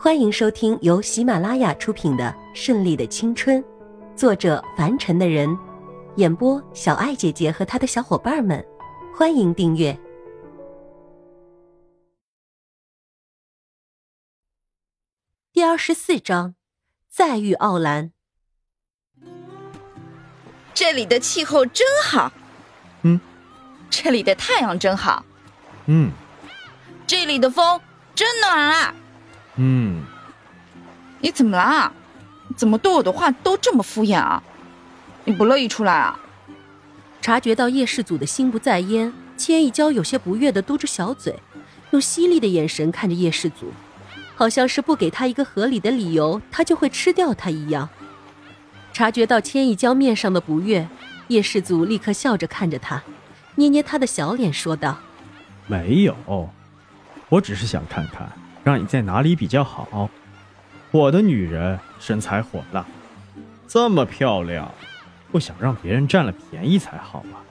欢迎收听由喜马拉雅出品的《顺利的青春》，作者凡尘的人，演播小爱姐姐和她的小伙伴们。欢迎订阅第二十四章，再遇奥兰。这里的气候真好，嗯，这里的太阳真好，嗯这里的风真暖啊！嗯，你怎么啦？怎么对我的话都这么敷衍啊？你不乐意出来啊？察觉到叶氏祖的心不在焉，千一娇有些不悦的嘟着小嘴，用犀利的眼神看着叶氏祖，好像是不给他一个合理的理由，他就会吃掉他一样。察觉到千一娇面上的不悦，叶氏祖立刻笑着看着他，捏捏他的小脸，说道没有，我只是想看看让你在哪里比较好。我的女人身材火辣，这么漂亮，不想让别人占了便宜才好啊。：“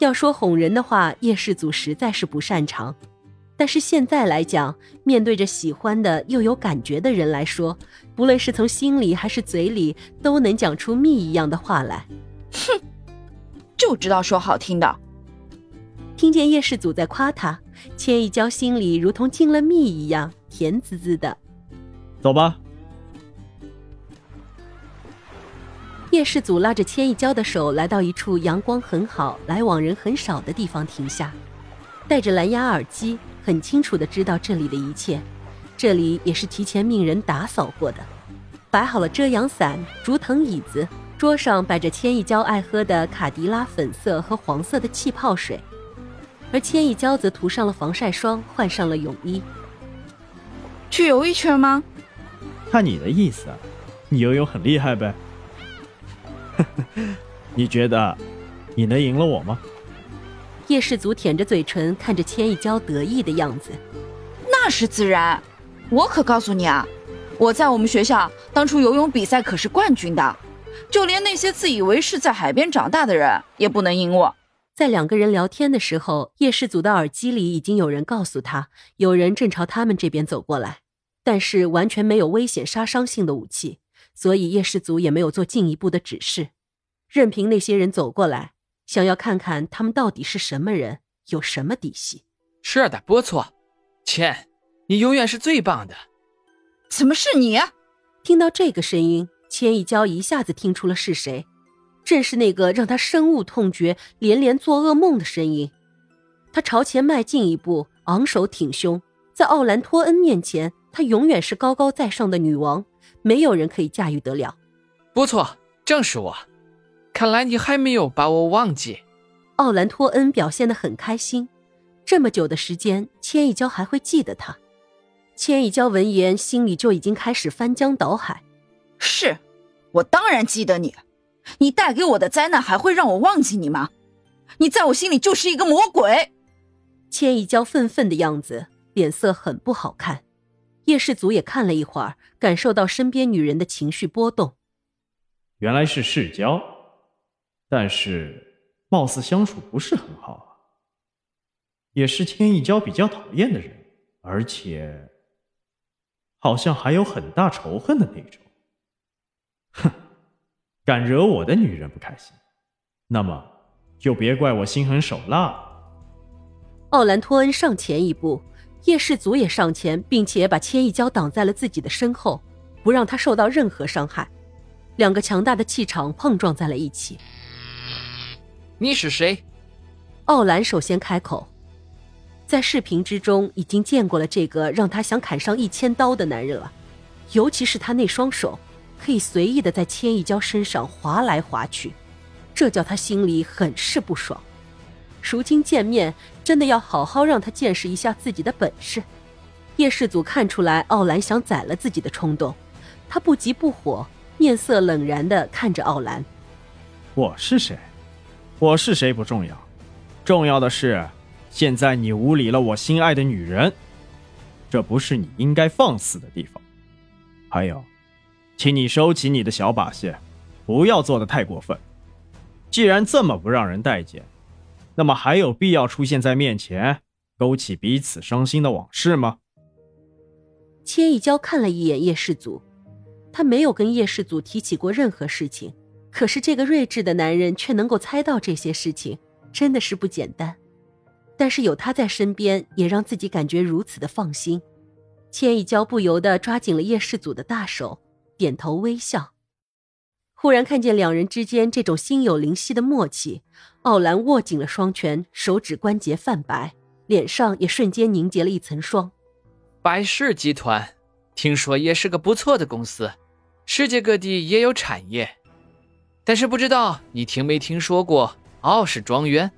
要说哄人的话，叶氏祖实在是不擅长。但是现在来讲，面对着喜欢的又有感觉的人来说，不论是从心里还是嘴里，都能讲出蜜一样的话来。”哼就知道说好听的。听见叶氏祖在夸他，千一娇心里如同进了蜜一样，甜滋滋的。走吧，叶氏祖拉着千一娇的手，来到一处阳光很好、来往人很少的地方停下，戴着蓝牙耳机，很清楚的知道这里的一切。这里也是提前命人打扫过的，摆好了遮阳伞、竹藤椅子，桌上摆着千一娇爱喝的卡迪拉粉色和黄色的气泡水，而千一娇则涂上了防晒霜，换上了泳衣。去游一圈吗？看你的意思，你游泳很厉害呗？你觉得你能赢了我吗？叶氏祖舔着嘴唇，看着千一娇得意的样子。那是自然。我可告诉你啊，我在我们学校当初游泳比赛可是冠军的，就连那些自以为是在海边长大的人也不能赢我。在两个人聊天的时候，叶氏祖的耳机里已经有人告诉他，有人正朝他们这边走过来，但是完全没有危险杀伤性的武器，所以叶氏祖也没有做进一步的指示，任凭那些人走过来，想要看看他们到底是什么人，有什么底细。是的，不错，倩，你永远是最棒的。怎么是你？听到这个声音，千一娇一下子听出了是谁，正是那个让他深恶痛绝、连连做噩梦的声音。他朝前迈进一步，昂首挺胸，在奥兰托恩面前，她永远是高高在上的女王，没有人可以驾驭得了。不错，正是我。看来你还没有把我忘记。奥兰托恩表现得很开心，这么久的时间，千一娇还会记得他。千一娇闻言，心里就已经开始翻江倒海。是，我当然记得你。你带给我的灾难还会让我忘记你吗？你在我心里就是一个魔鬼。千一娇愤愤的样子，脸色很不好看。叶氏祖也看了一会儿，感受到身边女人的情绪波动。原来是世交，但是貌似相处不是很好啊。也是千一娇比较讨厌的人，而且好像还有很大仇恨的那种。哼，敢惹我的女人不开心，那么就别怪我心狠手辣。奥兰托恩上前一步，叶氏祖也上前，并且把千一娇挡在了自己的身后，不让她受到任何伤害。两个强大的气场碰撞在了一起。你是谁？奥兰首先开口，在视频之中已经见过了这个让他想砍上一千刀的男人了，尤其是他那双手，可以随意的在千一娇身上划来划去，这叫他心里很是不爽。如今见面，真的要好好让他见识一下自己的本事。叶氏祖看出来奥兰想宰了自己的冲动，他不急不火，面色冷然的看着奥兰。我是谁？我是谁不重要，重要的是，现在你无礼了我心爱的女人，这不是你应该放肆的地方。还有，请你收起你的小把戏，不要做的太过分。既然这么不让人待见，那么还有必要出现在面前，勾起彼此伤心的往事吗？千一娇看了一眼叶世祖，他没有跟叶世祖提起过任何事情，可是这个睿智的男人却能够猜到这些事情，真的是不简单。但是有他在身边，也让自己感觉如此的放心。千一娇不由得抓紧了叶世祖的大手，点头微笑。忽然看见两人之间这种心有灵犀的默契，奥兰握紧了双拳，手指关节泛白，脸上也瞬间凝结了一层霜。百世集团，听说也是个不错的公司，世界各地也有产业，但是不知道你听没听说过奥氏庄园？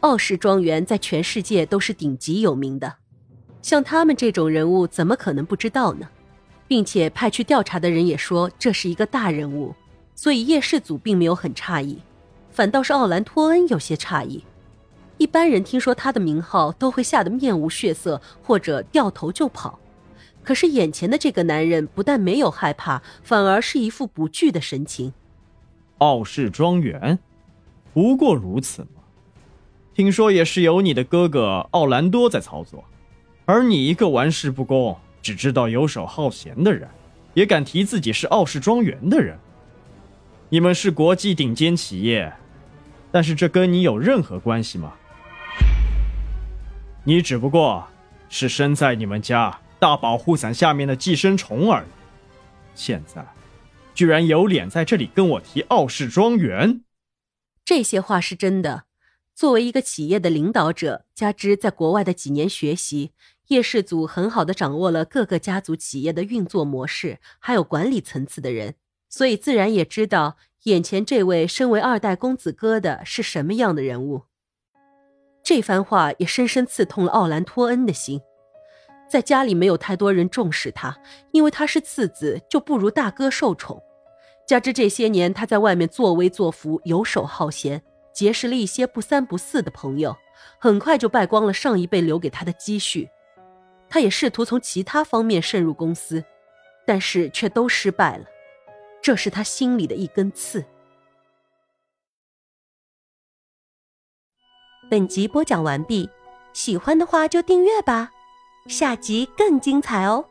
奥氏庄园在全世界都是顶级有名的。像他们这种人物，怎么可能不知道呢？并且派去调查的人也说这是一个大人物，所以叶氏祖并没有很诧异，反倒是奥兰托恩有些诧异。一般人听说他的名号都会吓得面无血色，或者掉头就跑。可是眼前的这个男人不但没有害怕，反而是一副不惧的神情。奥氏庄园，不过如此嘛。听说也是由你的哥哥奥兰多在操作。而你一个玩世不恭、只知道游手好闲的人，也敢提自己是傲氏庄园的人？你们是国际顶尖企业，但是这跟你有任何关系吗？你只不过是身在你们家大保护伞下面的寄生虫而已。现在，居然有脸在这里跟我提傲氏庄园？这些话是真的。作为一个企业的领导者，加之在国外的几年学习。叶氏祖很好的掌握了各个家族企业的运作模式，还有管理层次的人，所以自然也知道眼前这位身为二代公子哥的是什么样的人物。这番话也深深刺痛了奥兰托恩的心。在家里没有太多人重视他，因为他是次子，就不如大哥受宠。加之这些年他在外面作威作福、游手好闲，结识了一些不三不四的朋友，很快就败光了上一辈留给他的积蓄。他也试图从其他方面渗入公司，但是却都失败了，这是他心里的一根刺。本集播讲完毕，喜欢的话就订阅吧，下集更精彩哦。